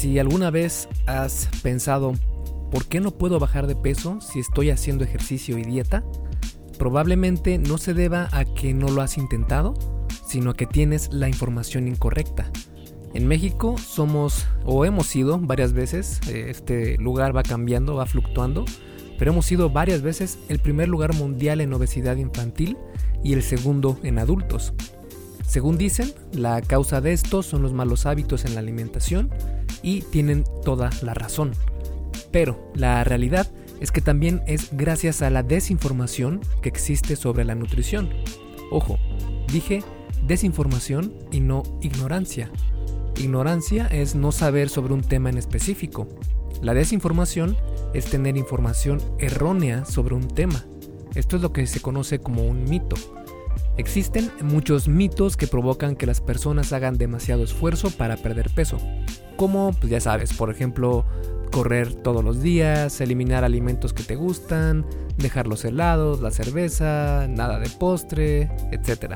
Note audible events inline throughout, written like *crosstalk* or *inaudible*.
Si alguna vez has pensado, ¿por qué no puedo bajar de peso si estoy haciendo ejercicio y dieta? Probablemente no se deba a que no lo has intentado, sino a que tienes la información incorrecta. En México somos o hemos sido varias veces, eh, este lugar va cambiando, va fluctuando, pero hemos sido varias veces el primer lugar mundial en obesidad infantil y el segundo en adultos. Según dicen, la causa de esto son los malos hábitos en la alimentación y tienen toda la razón. Pero la realidad es que también es gracias a la desinformación que existe sobre la nutrición. Ojo, dije desinformación y no ignorancia. Ignorancia es no saber sobre un tema en específico. La desinformación es tener información errónea sobre un tema. Esto es lo que se conoce como un mito. Existen muchos mitos que provocan que las personas hagan demasiado esfuerzo para perder peso. Como, pues ya sabes, por ejemplo, correr todos los días, eliminar alimentos que te gustan, dejar los helados, la cerveza, nada de postre, etc.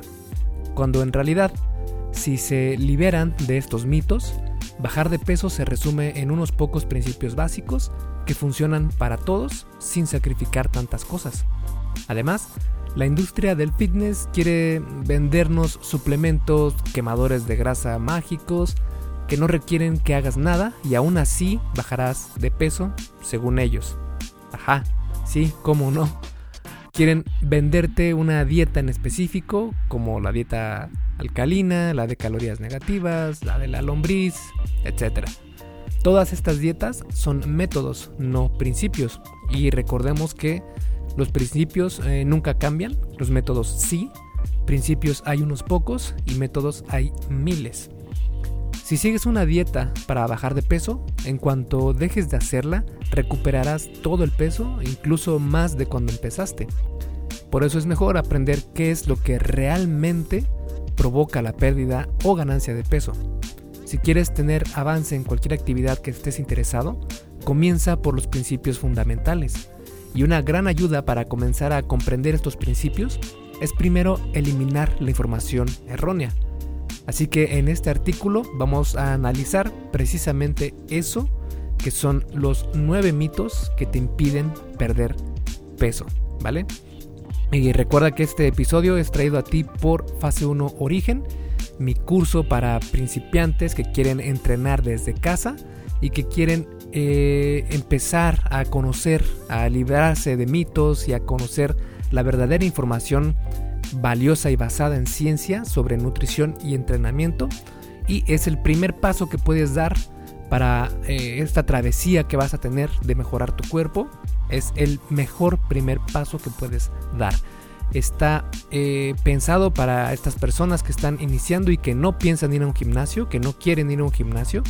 Cuando en realidad, si se liberan de estos mitos, bajar de peso se resume en unos pocos principios básicos que funcionan para todos sin sacrificar tantas cosas. Además, la industria del fitness quiere vendernos suplementos quemadores de grasa mágicos que no requieren que hagas nada y aún así bajarás de peso según ellos. Ajá, sí, cómo no. Quieren venderte una dieta en específico, como la dieta alcalina, la de calorías negativas, la de la lombriz, etc. Todas estas dietas son métodos, no principios. Y recordemos que los principios eh, nunca cambian, los métodos sí. Principios hay unos pocos y métodos hay miles. Si sigues una dieta para bajar de peso, en cuanto dejes de hacerla, recuperarás todo el peso, incluso más de cuando empezaste. Por eso es mejor aprender qué es lo que realmente provoca la pérdida o ganancia de peso. Si quieres tener avance en cualquier actividad que estés interesado, comienza por los principios fundamentales. Y una gran ayuda para comenzar a comprender estos principios es primero eliminar la información errónea. Así que en este artículo vamos a analizar precisamente eso, que son los nueve mitos que te impiden perder peso, ¿vale? Y recuerda que este episodio es traído a ti por Fase 1 Origen, mi curso para principiantes que quieren entrenar desde casa y que quieren eh, empezar a conocer, a librarse de mitos y a conocer la verdadera información valiosa y basada en ciencia sobre nutrición y entrenamiento. Y es el primer paso que puedes dar para eh, esta travesía que vas a tener de mejorar tu cuerpo. Es el mejor primer paso que puedes dar. Está eh, pensado para estas personas que están iniciando y que no piensan ir a un gimnasio, que no quieren ir a un gimnasio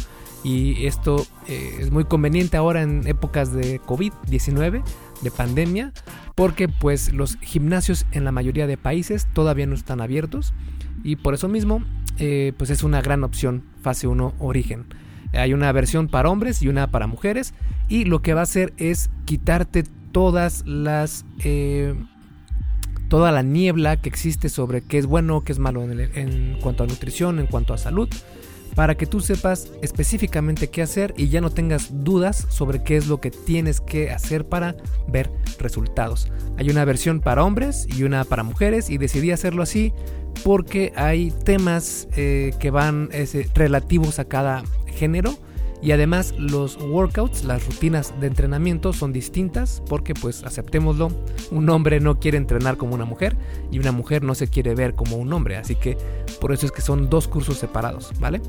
y esto eh, es muy conveniente ahora en épocas de COVID-19, de pandemia, porque pues los gimnasios en la mayoría de países todavía no están abiertos y por eso mismo eh, pues es una gran opción fase 1 origen. Hay una versión para hombres y una para mujeres y lo que va a hacer es quitarte todas las... Eh, toda la niebla que existe sobre qué es bueno, qué es malo en cuanto a nutrición, en cuanto a salud para que tú sepas específicamente qué hacer y ya no tengas dudas sobre qué es lo que tienes que hacer para ver resultados. Hay una versión para hombres y una para mujeres y decidí hacerlo así porque hay temas eh, que van relativos a cada género y además los workouts, las rutinas de entrenamiento son distintas porque pues aceptémoslo, un hombre no quiere entrenar como una mujer y una mujer no se quiere ver como un hombre, así que por eso es que son dos cursos separados, ¿vale?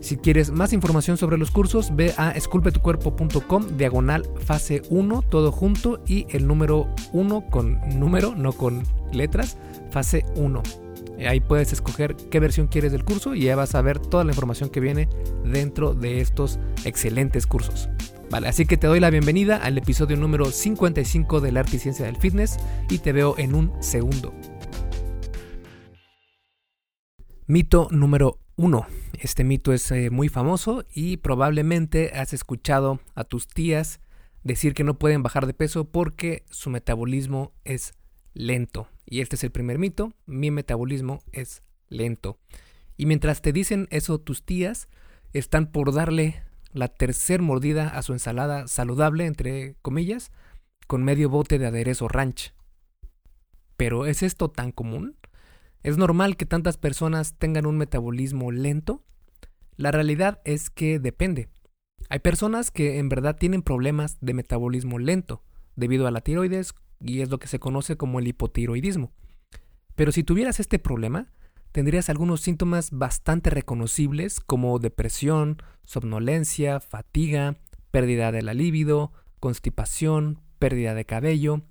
Si quieres más información sobre los cursos, ve a esculpetucuerpo.com diagonal fase 1, todo junto y el número 1 con número, no con letras, fase 1. Eh, ahí puedes escoger qué versión quieres del curso y ya vas a ver toda la información que viene dentro de estos excelentes cursos. Vale, así que te doy la bienvenida al episodio número 55 del arte y ciencia del fitness y te veo en un segundo. Mito número 1. Este mito es eh, muy famoso y probablemente has escuchado a tus tías decir que no pueden bajar de peso porque su metabolismo es lento. Y este es el primer mito, mi metabolismo es lento. Y mientras te dicen eso tus tías, están por darle la tercer mordida a su ensalada saludable, entre comillas, con medio bote de aderezo ranch. Pero ¿es esto tan común? ¿Es normal que tantas personas tengan un metabolismo lento? La realidad es que depende. Hay personas que en verdad tienen problemas de metabolismo lento debido a la tiroides y es lo que se conoce como el hipotiroidismo. Pero si tuvieras este problema, tendrías algunos síntomas bastante reconocibles como depresión, somnolencia, fatiga, pérdida de la libido, constipación, pérdida de cabello.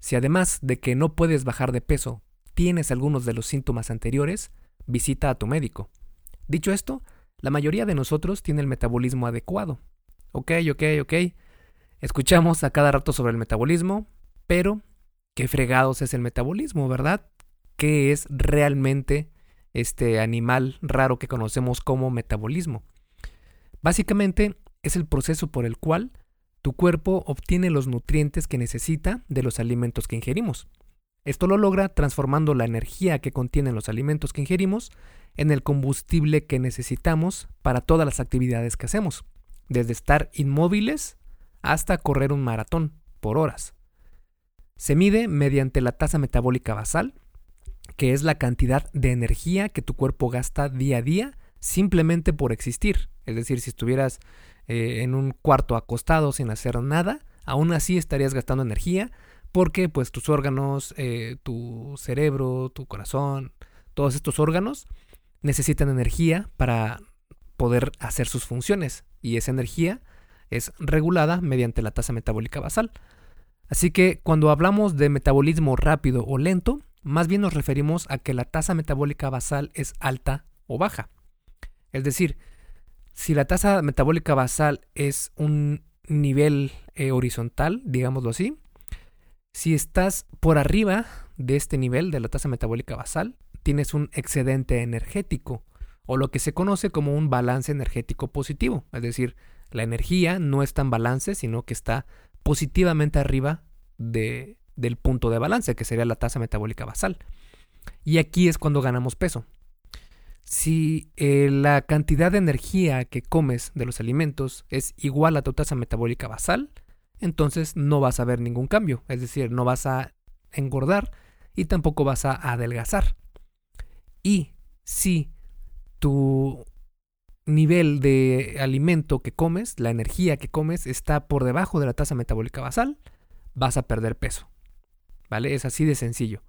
Si además de que no puedes bajar de peso, tienes algunos de los síntomas anteriores, visita a tu médico. Dicho esto, la mayoría de nosotros tiene el metabolismo adecuado. Ok, ok, ok. Escuchamos a cada rato sobre el metabolismo, pero ¿qué fregados es el metabolismo, verdad? ¿Qué es realmente este animal raro que conocemos como metabolismo? Básicamente es el proceso por el cual tu cuerpo obtiene los nutrientes que necesita de los alimentos que ingerimos. Esto lo logra transformando la energía que contienen los alimentos que ingerimos en el combustible que necesitamos para todas las actividades que hacemos, desde estar inmóviles hasta correr un maratón por horas. Se mide mediante la tasa metabólica basal, que es la cantidad de energía que tu cuerpo gasta día a día simplemente por existir. Es decir, si estuvieras eh, en un cuarto acostado sin hacer nada, aún así estarías gastando energía porque pues tus órganos, eh, tu cerebro, tu corazón, todos estos órganos necesitan energía para poder hacer sus funciones y esa energía es regulada mediante la tasa metabólica basal. Así que cuando hablamos de metabolismo rápido o lento, más bien nos referimos a que la tasa metabólica basal es alta o baja. Es decir, si la tasa metabólica basal es un nivel eh, horizontal, digámoslo así, si estás por arriba de este nivel de la tasa metabólica basal, tienes un excedente energético o lo que se conoce como un balance energético positivo, es decir, la energía no está en balance, sino que está positivamente arriba de, del punto de balance, que sería la tasa metabólica basal. Y aquí es cuando ganamos peso. Si eh, la cantidad de energía que comes de los alimentos es igual a tu tasa metabólica basal, entonces no vas a ver ningún cambio, es decir, no vas a engordar y tampoco vas a adelgazar. Y si tu nivel de alimento que comes, la energía que comes, está por debajo de la tasa metabólica basal, vas a perder peso. ¿Vale? Es así de sencillo.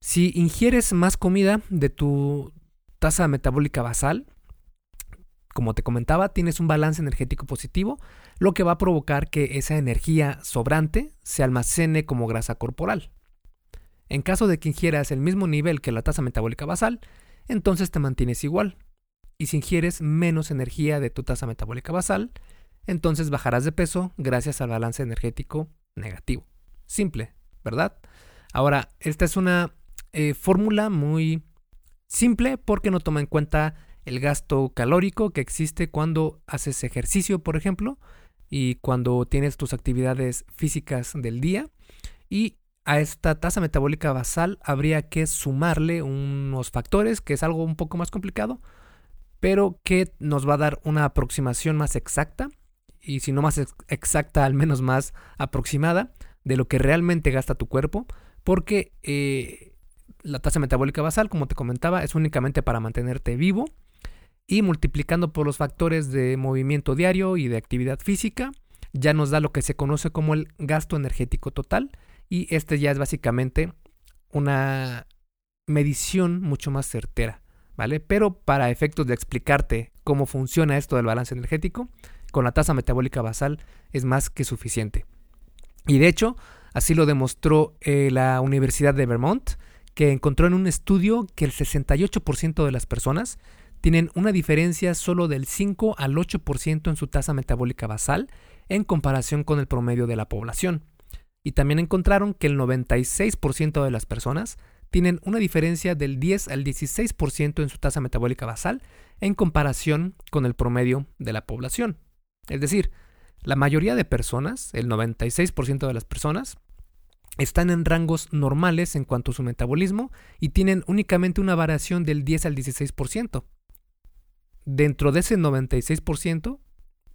Si ingieres más comida de tu tasa metabólica basal, como te comentaba, tienes un balance energético positivo, lo que va a provocar que esa energía sobrante se almacene como grasa corporal. En caso de que ingieras el mismo nivel que la tasa metabólica basal, entonces te mantienes igual, y si ingieres menos energía de tu tasa metabólica basal, entonces bajarás de peso gracias al balance energético negativo. Simple, ¿verdad? Ahora, esta es una eh, fórmula muy simple porque no toma en cuenta el gasto calórico que existe cuando haces ejercicio, por ejemplo, y cuando tienes tus actividades físicas del día. Y a esta tasa metabólica basal habría que sumarle unos factores, que es algo un poco más complicado, pero que nos va a dar una aproximación más exacta, y si no más exacta, al menos más aproximada, de lo que realmente gasta tu cuerpo, porque eh, la tasa metabólica basal, como te comentaba, es únicamente para mantenerte vivo, y multiplicando por los factores de movimiento diario y de actividad física, ya nos da lo que se conoce como el gasto energético total, y este ya es básicamente una medición mucho más certera ¿vale? Pero para efectos de explicarte cómo funciona esto del balance energético, con la tasa metabólica basal es más que suficiente. Y de hecho, así lo demostró eh, la Universidad de Vermont, que encontró en un estudio que el 68% de las personas tienen una diferencia solo del 5 al 8% en su tasa metabólica basal en comparación con el promedio de la población. Y también encontraron que el 96% de las personas tienen una diferencia del 10 al 16% en su tasa metabólica basal en comparación con el promedio de la población. Es decir, la mayoría de personas, el 96% de las personas, están en rangos normales en cuanto a su metabolismo y tienen únicamente una variación del 10 al 16%. dentro de ese 96%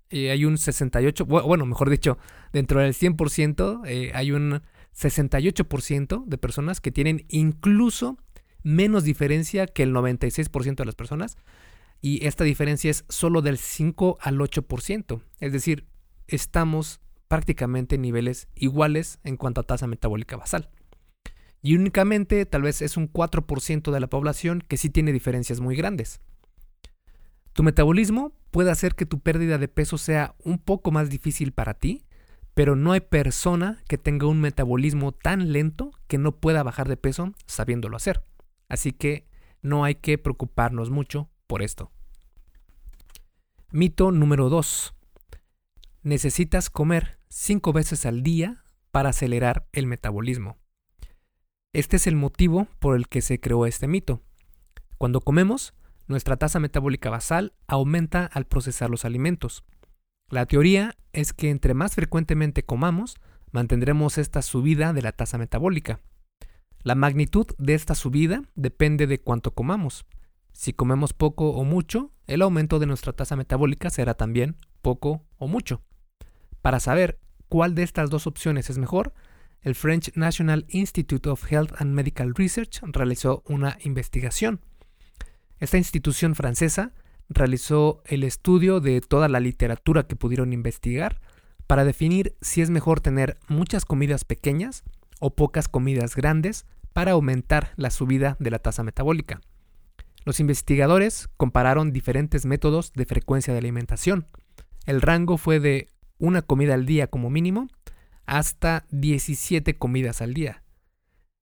eh, hay un 68, bueno, mejor dicho, dentro del 100% eh, hay un 68% de personas que tienen incluso menos diferencia que el 96% de las personas. Y esta diferencia es solo del 5 al 8%. Es decir, estamos prácticamente en niveles iguales en cuanto a tasa metabólica basal. Y únicamente tal vez es un 4% de la población que sí tiene diferencias muy grandes. Tu metabolismo puede hacer que tu pérdida de peso sea un poco más difícil para ti, pero no hay persona que tenga un metabolismo tan lento que no pueda bajar de peso sabiéndolo hacer. Así que no hay que preocuparnos mucho por esto. Mito número 2. Necesitas comer 5 veces al día para acelerar el metabolismo. Este es el motivo por el que se creó este mito. Cuando comemos, nuestra tasa metabólica basal aumenta al procesar los alimentos. La teoría es que entre más frecuentemente comamos, mantendremos esta subida de la tasa metabólica. La magnitud de esta subida depende de cuánto comamos. Si comemos poco o mucho, el aumento de nuestra tasa metabólica será también poco o mucho. Para saber cuál de estas dos opciones es mejor, el French National Institute of Health and Medical Research realizó una investigación. Esta institución francesa realizó el estudio de toda la literatura que pudieron investigar para definir si es mejor tener muchas comidas pequeñas o pocas comidas grandes para aumentar la subida de la tasa metabólica. Los investigadores compararon diferentes métodos de frecuencia de alimentación. El rango fue de una comida al día como mínimo hasta 17 comidas al día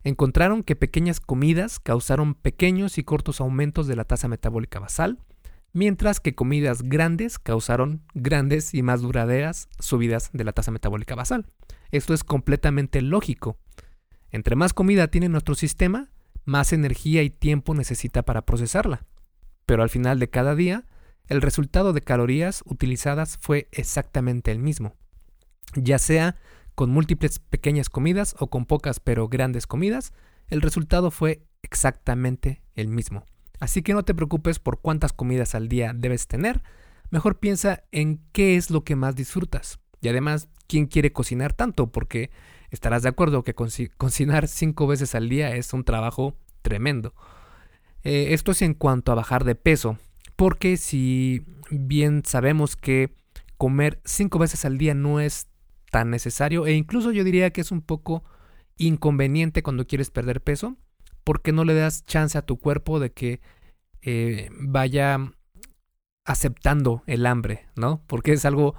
encontraron que pequeñas comidas causaron pequeños y cortos aumentos de la tasa metabólica basal, mientras que comidas grandes causaron grandes y más duraderas subidas de la tasa metabólica basal. Esto es completamente lógico. Entre más comida tiene nuestro sistema, más energía y tiempo necesita para procesarla. Pero al final de cada día, el resultado de calorías utilizadas fue exactamente el mismo. Ya sea con múltiples pequeñas comidas o con pocas pero grandes comidas, el resultado fue exactamente el mismo. Así que no te preocupes por cuántas comidas al día debes tener, mejor piensa en qué es lo que más disfrutas. Y además, ¿quién quiere cocinar tanto? Porque estarás de acuerdo que *laughs* cocinar cinco veces al día es un trabajo tremendo. Eh, esto es en cuanto a bajar de peso, porque si bien sabemos que comer cinco veces al día no es tan necesario e incluso yo diría que es un poco inconveniente cuando quieres perder peso porque no le das chance a tu cuerpo de que eh, vaya aceptando el hambre, ¿no? Porque es algo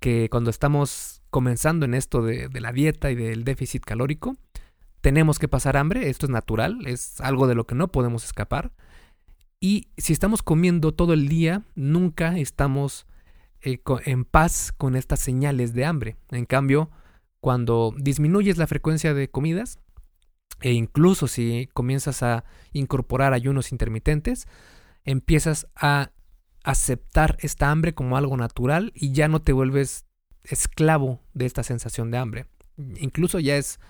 que cuando estamos comenzando en esto de, de, la dieta y del déficit calórico, tenemos que pasar hambre, esto es natural, es algo de lo que no podemos escapar. Y si estamos comiendo todo el día, nunca estamos eh, en paz con estas señales de hambre. En cambio, cuando disminuyes la frecuencia de comidas, e incluso si comienzas a incorporar ayunos intermitentes, empiezas a aceptar esta hambre como algo natural y ya no te vuelves esclavo de esta sensación de hambre. Incluso ya es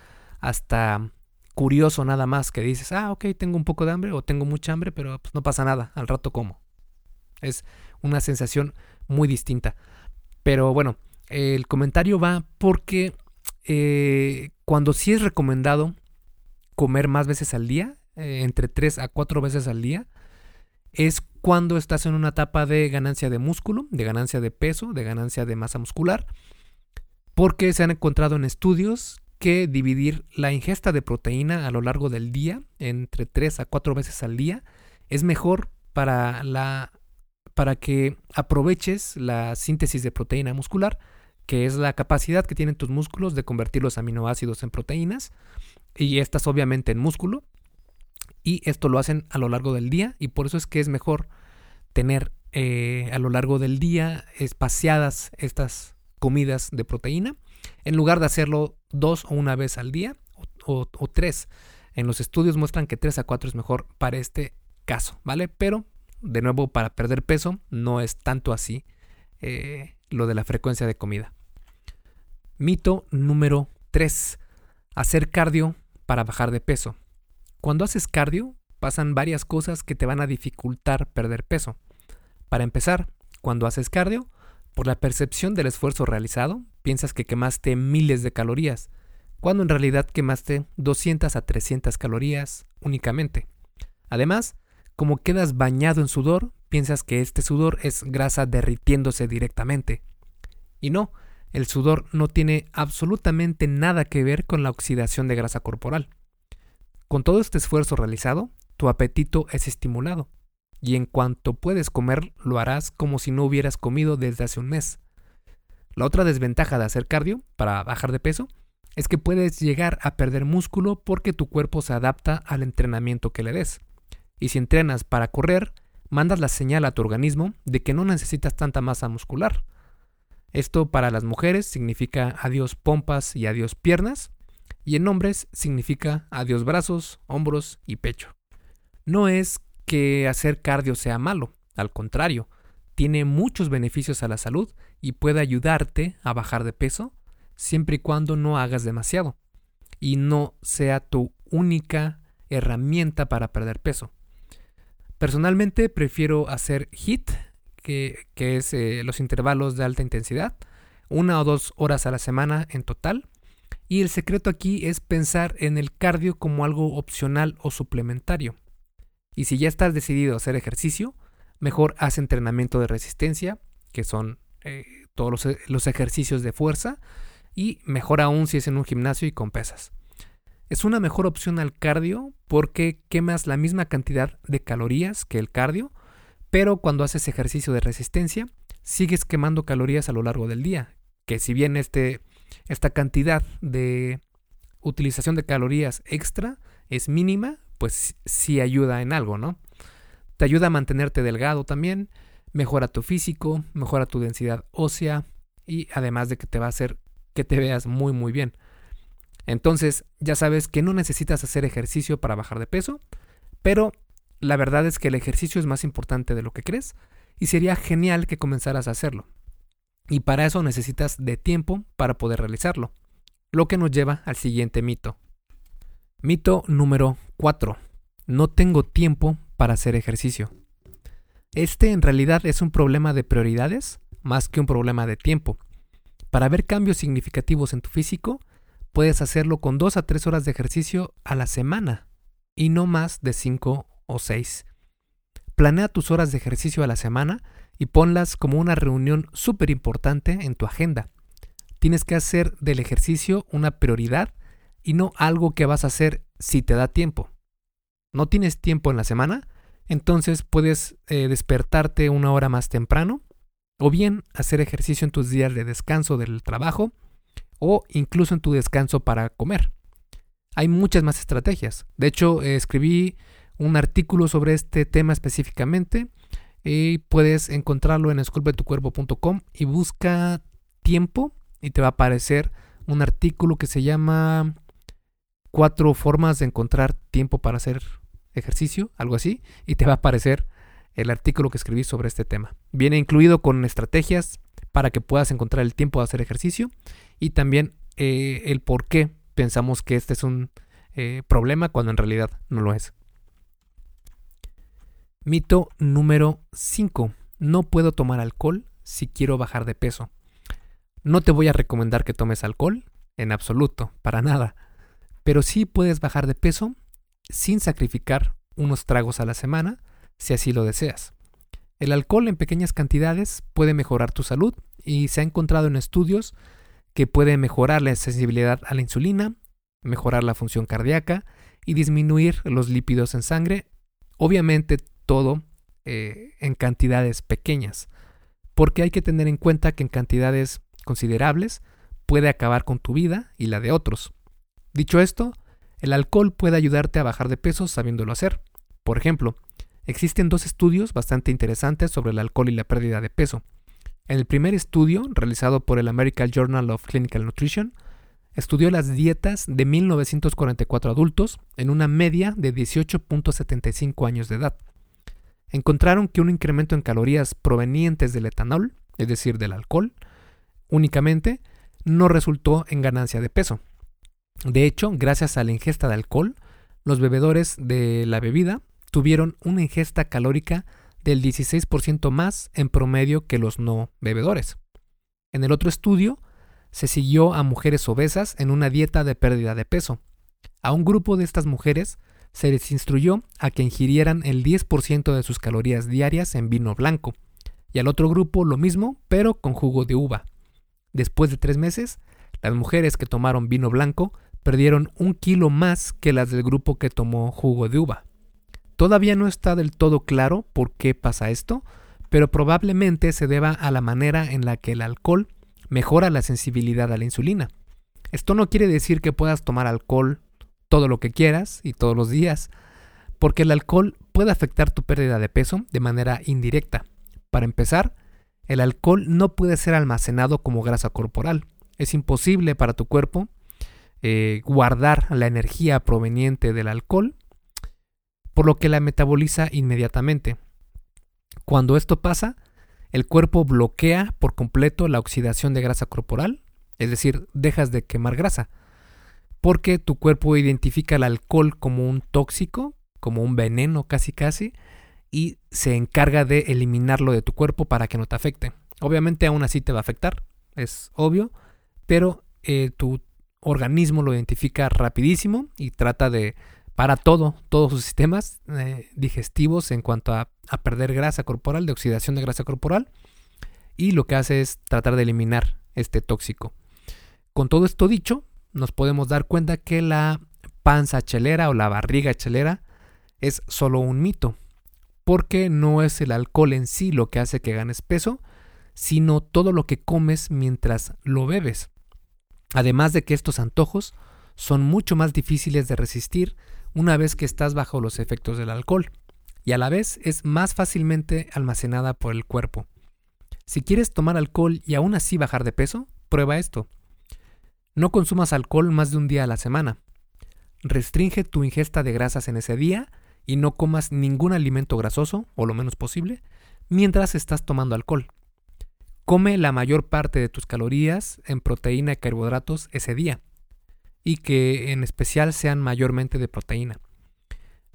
hasta curioso nada más que dices, ah, ok, tengo un poco de hambre o tengo mucha hambre, pero pues no pasa nada, al rato como. Es una sensación muy distinta. Pero bueno, el comentario va porque eh, cuando sí es recomendado comer más veces al día, eh, entre 3 a 4 veces al día, es cuando estás en una etapa de ganancia de músculo, de ganancia de peso, de ganancia de masa muscular, porque se han encontrado en estudios que dividir la ingesta de proteína a lo largo del día, entre 3 a 4 veces al día, es mejor para la para que aproveches la síntesis de proteína muscular, que es la capacidad que tienen tus músculos de convertir los aminoácidos en proteínas, y estas obviamente en músculo, y esto lo hacen a lo largo del día, y por eso es que es mejor tener eh, a lo largo del día espaciadas estas comidas de proteína, en lugar de hacerlo dos o una vez al día, o, tres. En los estudios muestran que tres a cuatro es mejor para este caso, ¿vale? Pero de nuevo, para perder peso no es tanto así eh, lo de la frecuencia de comida. Mito número 3. Hacer cardio para bajar de peso. Cuando haces cardio, pasan varias cosas que te van a dificultar perder peso. Para empezar, cuando haces cardio, por la percepción del esfuerzo realizado, piensas que quemaste miles de calorías, cuando en realidad quemaste 200 a 300 calorías únicamente. Además, como quedas bañado en sudor, piensas que este sudor es grasa derritiéndose directamente. Y no, el sudor no tiene absolutamente nada que ver con la oxidación de grasa corporal. Con todo este esfuerzo realizado, tu apetito es estimulado, y en cuanto puedes comer, lo harás como si no hubieras comido desde hace un mes. La otra desventaja de hacer cardio para bajar de peso es que puedes llegar a perder músculo porque tu cuerpo se adapta al entrenamiento que le des. Y si entrenas para correr, mandas la señal a tu organismo de que no necesitas tanta masa muscular. Esto para las mujeres significa adiós pompas y adiós piernas, y en hombres significa adiós brazos, hombros y pecho. No es que hacer cardio sea malo, al contrario, tiene muchos beneficios a la salud y puede ayudarte a bajar de peso siempre y cuando no hagas demasiado y no sea tu única herramienta para perder peso. Personalmente prefiero hacer HIT, que, es eh, los intervalos de alta intensidad, una o dos horas a la semana en total. Y el secreto aquí es pensar en el cardio como algo opcional o suplementario. Y si ya estás decidido a hacer ejercicio, mejor haz entrenamiento de resistencia, que son eh, todos los, ejercicios de fuerza, y mejor aún si es en un gimnasio y con pesas. Es una mejor opción al cardio porque quemas la misma cantidad de calorías que el cardio, pero cuando haces ejercicio de resistencia, sigues quemando calorías a lo largo del día, que si bien este, esta cantidad de utilización de calorías extra es mínima, pues sí ayuda en algo, ¿no? Te ayuda a mantenerte delgado también, mejora tu físico, mejora tu densidad ósea y además de que te va a hacer que te veas muy muy bien. Entonces ya sabes que no necesitas hacer ejercicio para bajar de peso, pero la verdad es que el ejercicio es más importante de lo que crees y sería genial que comenzaras a hacerlo. Y para eso necesitas de tiempo para poder realizarlo. Lo que nos lleva al siguiente mito. Mito número 4. No tengo tiempo para hacer ejercicio. Este en realidad es un problema de prioridades más que un problema de tiempo. Para ver cambios significativos en tu físico, puedes hacerlo con 2 a 3 horas de ejercicio a la semana y no más de 5 o 6. Planea tus horas de ejercicio a la semana y ponlas como una reunión súper importante en tu agenda. Tienes que hacer del ejercicio una prioridad y no algo que vas a hacer si te da tiempo. ¿No tienes tiempo en la semana? Entonces puedes eh, despertarte una hora más temprano o bien hacer ejercicio en tus días de descanso del trabajo o incluso en tu descanso para comer. Hay muchas más estrategias. De hecho, escribí un artículo sobre este tema específicamente y puedes encontrarlo en esculpetucuerpo.com y busca tiempo y te va a aparecer un artículo que se llama cuatro formas de encontrar tiempo para hacer ejercicio, algo así, y te va a aparecer el artículo que escribí sobre este tema. Viene incluido con estrategias para que puedas encontrar el tiempo de hacer ejercicio y también eh, el por qué pensamos que este es un eh, problema cuando en realidad no lo es. Mito número 5. No puedo tomar alcohol si quiero bajar de peso. No te voy a recomendar que tomes alcohol, en absoluto, para nada. Pero sí puedes bajar de peso sin sacrificar unos tragos a la semana, si así lo deseas. El alcohol en pequeñas cantidades puede mejorar tu salud y se ha encontrado en estudios que puede mejorar la sensibilidad a la insulina, mejorar la función cardíaca y disminuir los lípidos en sangre, obviamente todo eh, en cantidades pequeñas, porque hay que tener en cuenta que en cantidades considerables puede acabar con tu vida y la de otros. Dicho esto, el alcohol puede ayudarte a bajar de peso sabiéndolo hacer. Por ejemplo, existen dos estudios bastante interesantes sobre el alcohol y la pérdida de peso. En el primer estudio, realizado por el American Journal of Clinical Nutrition, estudió las dietas de 1944 adultos en una media de 18.75 años de edad. Encontraron que un incremento en calorías provenientes del etanol, es decir, del alcohol, únicamente, no resultó en ganancia de peso. De hecho, gracias a la ingesta de alcohol, los bebedores de la bebida tuvieron una ingesta calórica del 16% más en promedio que los no bebedores. En el otro estudio, se siguió a mujeres obesas en una dieta de pérdida de peso. A un grupo de estas mujeres se les instruyó a que ingirieran el 10% de sus calorías diarias en vino blanco, y al otro grupo lo mismo, pero con jugo de uva. Después de tres meses, las mujeres que tomaron vino blanco perdieron un kilo más que las del grupo que tomó jugo de uva. Todavía no está del todo claro por qué pasa esto, pero probablemente se deba a la manera en la que el alcohol mejora la sensibilidad a la insulina. Esto no quiere decir que puedas tomar alcohol todo lo que quieras y todos los días, porque el alcohol puede afectar tu pérdida de peso de manera indirecta. Para empezar, el alcohol no puede ser almacenado como grasa corporal. Es imposible para tu cuerpo eh, guardar la energía proveniente del alcohol, por lo que la metaboliza inmediatamente. Cuando esto pasa, el cuerpo bloquea por completo la oxidación de grasa corporal, es decir, dejas de quemar grasa, porque tu cuerpo identifica el alcohol como un tóxico, como un veneno casi casi, y se encarga de eliminarlo de tu cuerpo para que no te afecte. Obviamente aún así te va a afectar, es obvio, pero eh, tu organismo lo identifica rapidísimo y trata de para todo, todos sus sistemas eh, digestivos en cuanto a, a, perder grasa corporal, de oxidación de grasa corporal, y lo que hace es tratar de eliminar este tóxico. Con todo esto dicho, nos podemos dar cuenta que la panza chelera o la barriga chelera es solo un mito, porque no es el alcohol en sí lo que hace que ganes peso, sino todo lo que comes mientras lo bebes. Además de que estos antojos son mucho más difíciles de resistir una vez que estás bajo los efectos del alcohol, y a la vez es más fácilmente almacenada por el cuerpo. Si quieres tomar alcohol y aún así bajar de peso, prueba esto. No consumas alcohol más de un día a la semana. Restringe tu ingesta de grasas en ese día y no comas ningún alimento grasoso, o lo menos posible, mientras estás tomando alcohol. Come la mayor parte de tus calorías en proteína y carbohidratos ese día y que en especial sean mayormente de proteína.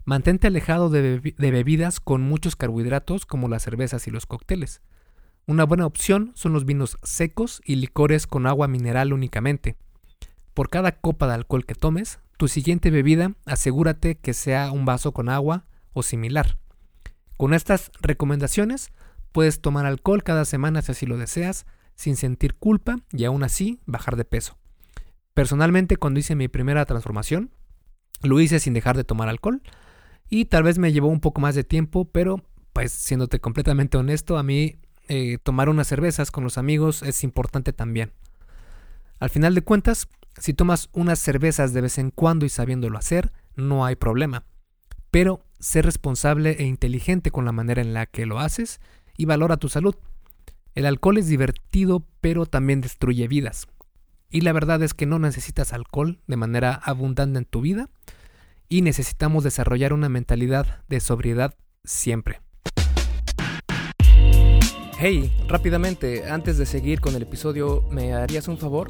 Mantente alejado de, bebidas con muchos carbohidratos como las cervezas y los cócteles. Una buena opción son los vinos secos y licores con agua mineral únicamente. Por cada copa de alcohol que tomes, tu siguiente bebida asegúrate que sea un vaso con agua o similar. Con estas recomendaciones puedes tomar alcohol cada semana si así lo deseas, sin sentir culpa y aún así bajar de peso. Personalmente, cuando hice mi primera transformación, lo hice sin dejar de tomar alcohol y tal vez me llevó un poco más de tiempo, pero pues siéndote completamente honesto, a mí eh, tomar unas cervezas con los amigos es importante también. Al final de cuentas, si tomas unas cervezas de vez en cuando y sabiéndolo hacer, no hay problema. Pero sé responsable e inteligente con la manera en la que lo haces y valora tu salud. El alcohol es divertido, pero también destruye vidas. Y la verdad es que no necesitas alcohol de manera abundante en tu vida y necesitamos desarrollar una mentalidad de sobriedad siempre. Hey, rápidamente, antes de seguir con el episodio, ¿me harías un favor?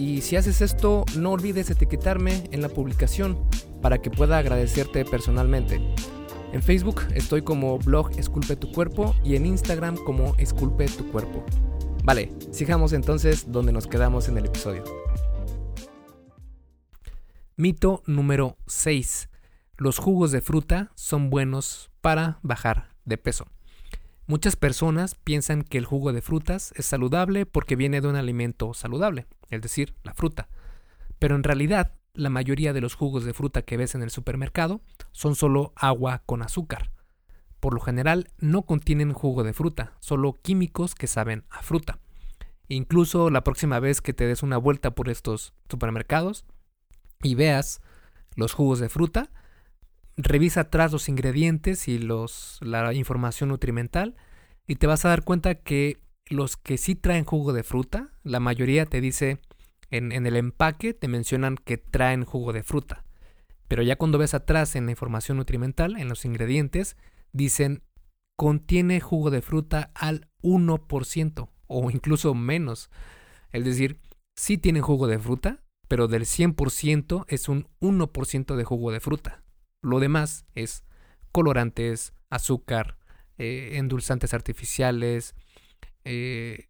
Y si haces esto, no olvides etiquetarme en la publicación para que pueda agradecerte personalmente. En Facebook estoy como blog Esculpe tu cuerpo y en Instagram como Esculpe tu cuerpo. Vale, sigamos entonces donde nos quedamos en el episodio. Mito número 6. Los jugos de fruta son buenos para bajar de peso. Muchas personas piensan que el jugo de frutas es saludable porque viene de un alimento saludable, es decir, la fruta. Pero en realidad, la mayoría de los jugos de fruta que ves en el supermercado son solo agua con azúcar por lo general no contienen jugo de fruta, solo químicos que saben a fruta. Incluso la próxima vez que te des una vuelta por estos supermercados y veas los jugos de fruta, revisa atrás los ingredientes y los, la información nutrimental y te vas a dar cuenta que los que sí traen jugo de fruta, la mayoría te dice en, en el empaque, te mencionan que traen jugo de fruta. Pero ya cuando ves atrás en la información nutrimental, en los ingredientes, dicen contiene jugo de fruta al 1% o incluso menos. Es decir, sí tiene jugo de fruta, pero del 100% es un 1% de jugo de fruta. Lo demás es colorantes, azúcar, eh, endulzantes artificiales, eh,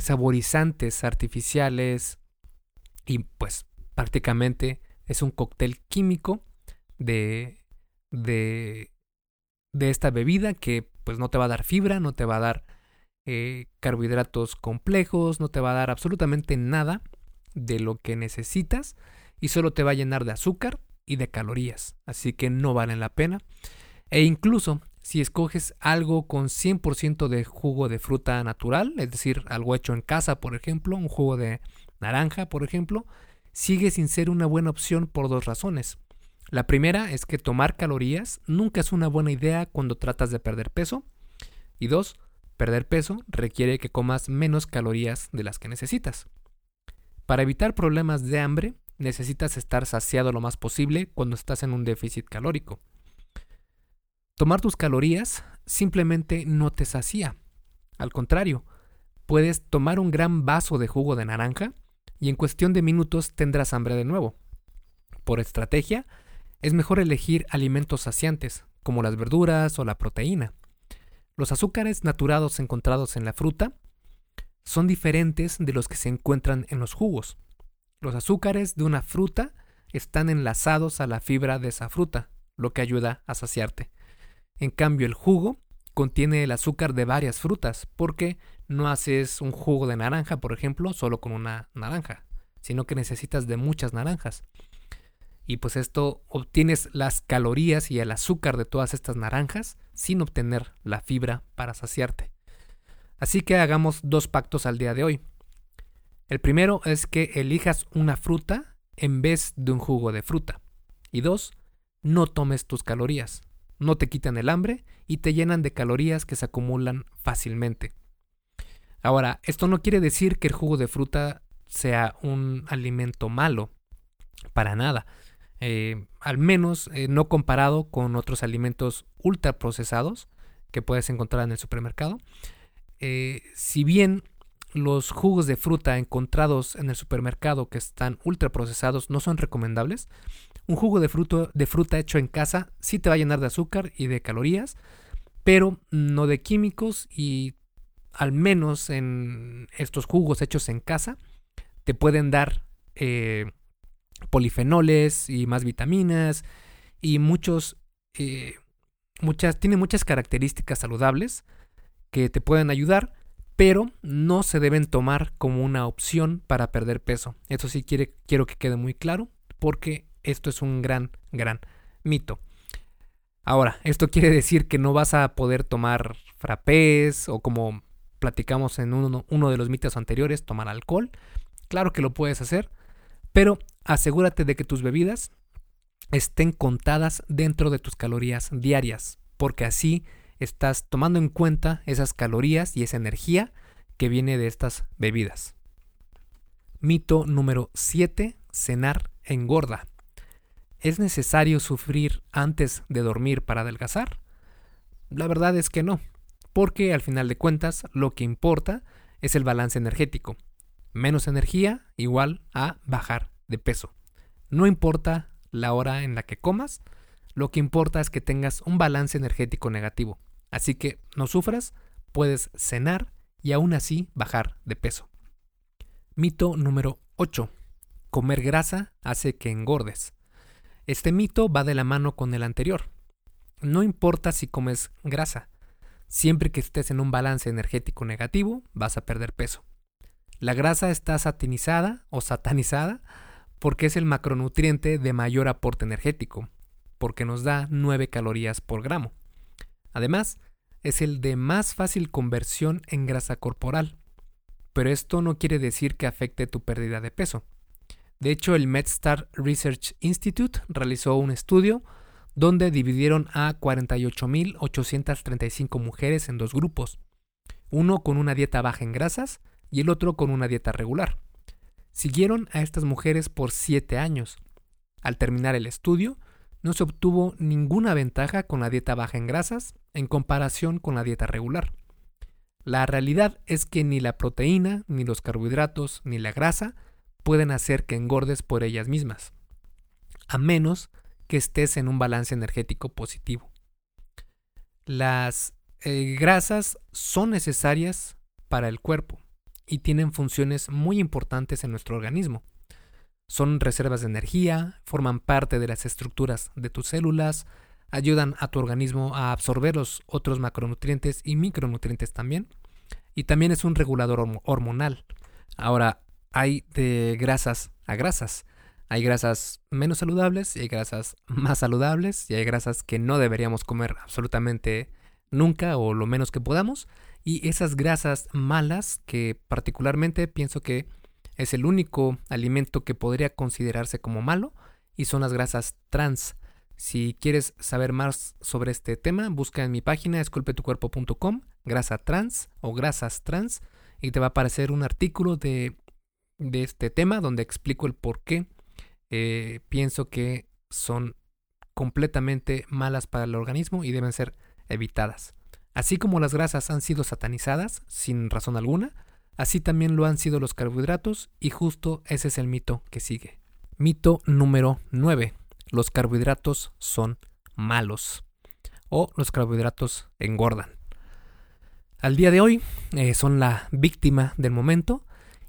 saborizantes artificiales y pues prácticamente es un cóctel químico de, de, de, esta bebida que pues no te va a dar fibra, no te va a dar eh, carbohidratos complejos, no te va a dar absolutamente nada de lo que necesitas y solo te va a llenar de azúcar y de calorías, así que no valen la pena. E incluso si escoges algo con 100% de jugo de fruta natural, es decir, algo hecho en casa, por ejemplo, un jugo de naranja, por ejemplo, sigue sin ser una buena opción por dos razones. La primera es que tomar calorías nunca es una buena idea cuando tratas de perder peso. Y dos, perder peso requiere que comas menos calorías de las que necesitas. Para evitar problemas de hambre, necesitas estar saciado lo más posible cuando estás en un déficit calórico. Tomar tus calorías simplemente no te sacía. Al contrario, puedes tomar un gran vaso de jugo de naranja y en cuestión de minutos tendrás hambre de nuevo. Por estrategia, es mejor elegir alimentos saciantes, como las verduras o la proteína. Los azúcares naturados encontrados en la fruta son diferentes de los que se encuentran en los jugos. Los azúcares de una fruta están enlazados a la fibra de esa fruta, lo que ayuda a saciarte. En cambio, el jugo contiene el azúcar de varias frutas, porque no haces un jugo de naranja, por ejemplo, solo con una naranja, sino que necesitas de muchas naranjas. Y pues esto obtienes las calorías y el azúcar de todas estas naranjas sin obtener la fibra para saciarte. Así que hagamos dos pactos al día de hoy. El primero es que elijas una fruta en vez de un jugo de fruta. Y dos, no tomes tus calorías. No te quitan el hambre y te llenan de calorías que se acumulan fácilmente. Ahora, esto no quiere decir que el jugo de fruta sea un alimento malo. Para nada. Eh, al menos eh, no comparado con otros alimentos ultraprocesados que puedes encontrar en el supermercado. Eh, si bien los jugos de fruta encontrados en el supermercado que están ultraprocesados no son recomendables, un jugo de, fruto, de fruta hecho en casa sí te va a llenar de azúcar y de calorías, pero no de químicos y al menos en estos jugos hechos en casa te pueden dar eh, polifenoles y más vitaminas y muchos eh, muchas tiene muchas características saludables que te pueden ayudar, pero no se deben tomar como una opción para perder peso. Eso sí quiere, quiero que quede muy claro, porque esto es un gran, gran mito. Ahora, esto quiere decir que no vas a poder tomar frappés o como platicamos en uno, uno de los mitos anteriores, tomar alcohol. Claro que lo puedes hacer, pero asegúrate de que tus bebidas estén contadas dentro de tus calorías diarias, porque así estás tomando en cuenta esas calorías y esa energía que viene de estas bebidas. Mito número 7. Cenar engorda. ¿Es necesario sufrir antes de dormir para adelgazar? La verdad es que no, porque al final de cuentas lo que importa es el balance energético. Menos energía igual a bajar de peso. No importa la hora en la que comas, lo que importa es que tengas un balance energético negativo. Así que no sufras, puedes cenar y aún así bajar de peso. Mito número 8. Comer grasa hace que engordes. Este mito va de la mano con el anterior. No importa si comes grasa, siempre que estés en un balance energético negativo, vas a perder peso. La grasa está satinizada o satanizada porque es el macronutriente de mayor aporte energético, porque nos da 9 calorías por gramo. Además, es el de más fácil conversión en grasa corporal. Pero esto no quiere decir que afecte tu pérdida de peso. De hecho, el MedStar Research Institute realizó un estudio donde dividieron a 48.835 mujeres en dos grupos, uno con una dieta baja en grasas y el otro con una dieta regular. Siguieron a estas mujeres por 7 años. Al terminar el estudio, no se obtuvo ninguna ventaja con la dieta baja en grasas en comparación con la dieta regular. La realidad es que ni la proteína, ni los carbohidratos, ni la grasa pueden hacer que engordes por ellas mismas, a menos que estés en un balance energético positivo. Las eh, grasas son necesarias para el cuerpo y tienen funciones muy importantes en nuestro organismo. Son reservas de energía, forman parte de las estructuras de tus células, ayudan a tu organismo a absorber los otros macronutrientes y micronutrientes también, y también es un regulador hormonal. Ahora, hay de grasas a grasas. Hay grasas menos saludables y hay grasas *laughs* más saludables y hay grasas que no deberíamos comer absolutamente nunca o lo menos que podamos. Y esas grasas malas que particularmente pienso que es el único alimento que podría considerarse como malo y son las grasas trans. Si quieres saber más sobre este tema, busca en mi página esculpetucuerpo.com grasa trans o grasas trans y te va a aparecer un artículo de, de este tema donde explico el por qué eh, pienso que son completamente malas para el organismo y deben ser evitadas. Así como las grasas han sido satanizadas sin razón alguna, así también lo han sido los carbohidratos y justo ese es el mito que sigue. Mito número 9. Los carbohidratos son malos o los carbohidratos engordan. Al día de hoy eh, son la víctima del momento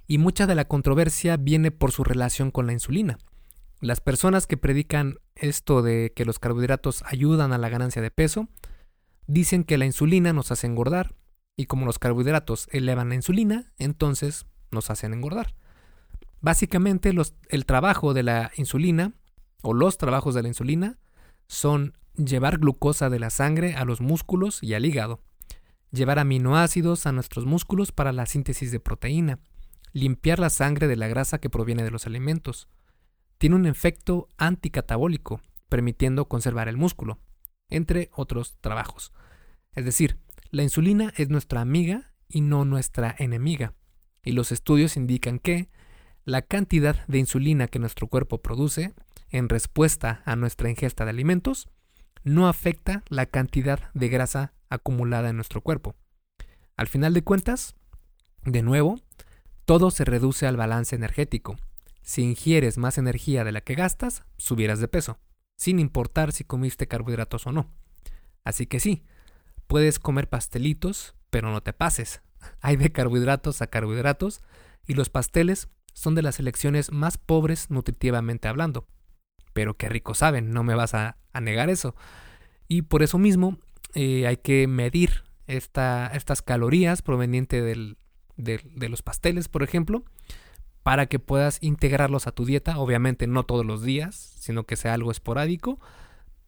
y mucha de la controversia viene por su relación con la insulina. Las personas que predican esto de que los carbohidratos ayudan a la ganancia de peso, dicen que la insulina nos hace engordar y como los carbohidratos elevan la insulina, entonces nos hacen engordar. Básicamente el trabajo de la insulina o los trabajos de la insulina son llevar glucosa de la sangre a los músculos y al hígado, llevar aminoácidos a nuestros músculos para la síntesis de proteína, limpiar la sangre de la grasa que proviene de los alimentos, tiene un efecto anticatabólico, permitiendo conservar el músculo, entre otros trabajos. Es decir, la insulina es nuestra amiga y no nuestra enemiga, y los estudios indican que la cantidad de insulina que nuestro cuerpo produce en respuesta a nuestra ingesta de alimentos no afecta la cantidad de grasa acumulada en nuestro cuerpo. Al final de cuentas, de nuevo, todo se reduce al balance energético, si ingieres más energía de la que gastas, subirás de peso, sin importar si comiste carbohidratos o no. Así que sí, puedes comer pastelitos, pero no te pases. *laughs* Hay de carbohidratos a carbohidratos y los pasteles son de las elecciones más pobres nutritivamente hablando. Pero qué rico saben, no me vas a, negar eso. Y por eso mismo eh, hay que medir estas calorías provenientes de los pasteles, por ejemplo, para que puedas integrarlos a tu dieta, obviamente no todos los días, sino que sea algo esporádico,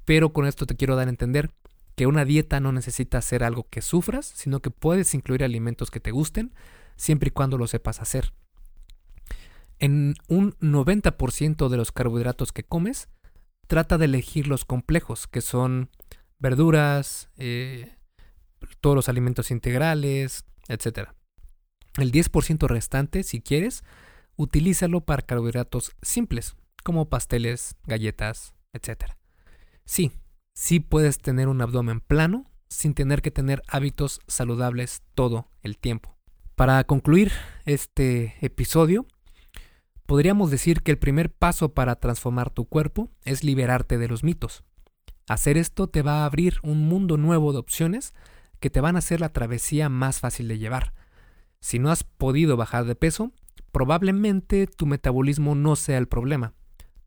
pero con esto te quiero dar a entender que una dieta no necesita ser algo que sufras, sino que puedes incluir alimentos que te gusten, siempre y cuando lo sepas hacer. En un 90% de los carbohidratos que comes, trata de elegir los complejos, que son verduras, eh, todos los alimentos integrales, etc. El 10% restante, si quieres, utilízalo para carbohidratos simples, como pasteles, galletas, etc. Sí, sí puedes tener un abdomen plano sin tener que tener hábitos saludables todo el tiempo. Para concluir este episodio, podríamos decir que el primer paso para transformar tu cuerpo es liberarte de los mitos. Hacer esto te va a abrir un mundo nuevo de opciones que te van a hacer la travesía más fácil de llevar. Si no has podido bajar de peso, probablemente tu metabolismo no sea el problema.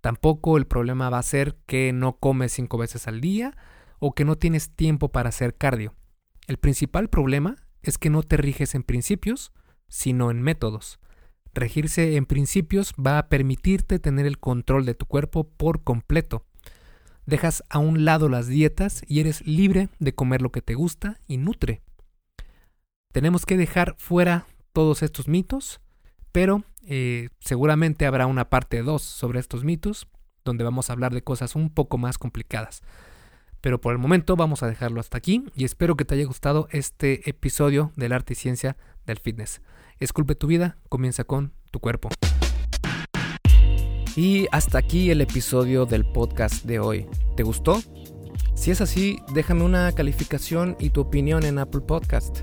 Tampoco el problema va a ser que no comes cinco veces al día o que no tienes tiempo para hacer cardio. El principal problema es que no te riges en principios, sino en métodos. Regirse en principios va a permitirte tener el control de tu cuerpo por completo. Dejas a un lado las dietas y eres libre de comer lo que te gusta y nutre. Tenemos que dejar fuera todos estos mitos pero eh, seguramente habrá una parte 2 sobre estos mitos, donde vamos a hablar de cosas un poco más complicadas. Pero por el momento vamos a dejarlo hasta aquí y espero que te haya gustado este episodio del arte y ciencia del fitness. Esculpe tu vida, comienza con tu cuerpo. Y hasta aquí el episodio del podcast de hoy. ¿Te gustó? Si es así, déjame una calificación y tu opinión en Apple Podcast.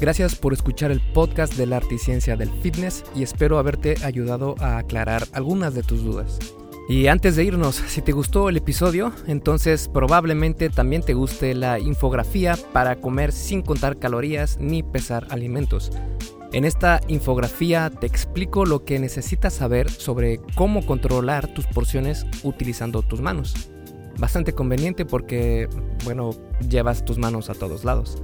Gracias por escuchar el podcast de la arte y ciencia del fitness y espero haberte ayudado a aclarar algunas de tus dudas. Y antes de irnos, si te gustó el episodio, entonces probablemente también te guste la infografía para comer sin contar calorías ni pesar alimentos. En esta infografía te explico lo que necesitas saber sobre cómo controlar tus porciones utilizando tus manos. Bastante conveniente porque, bueno, llevas tus manos a todos lados.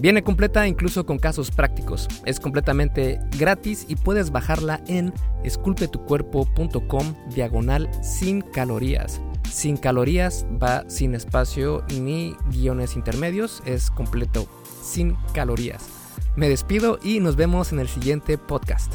Viene completa incluso con casos prácticos. Es completamente gratis y puedes bajarla en esculpetucuerpo.com diagonal sin calorías. Sin calorías va sin espacio ni guiones intermedios, es completo sin calorías. Me despido y nos vemos en el siguiente podcast.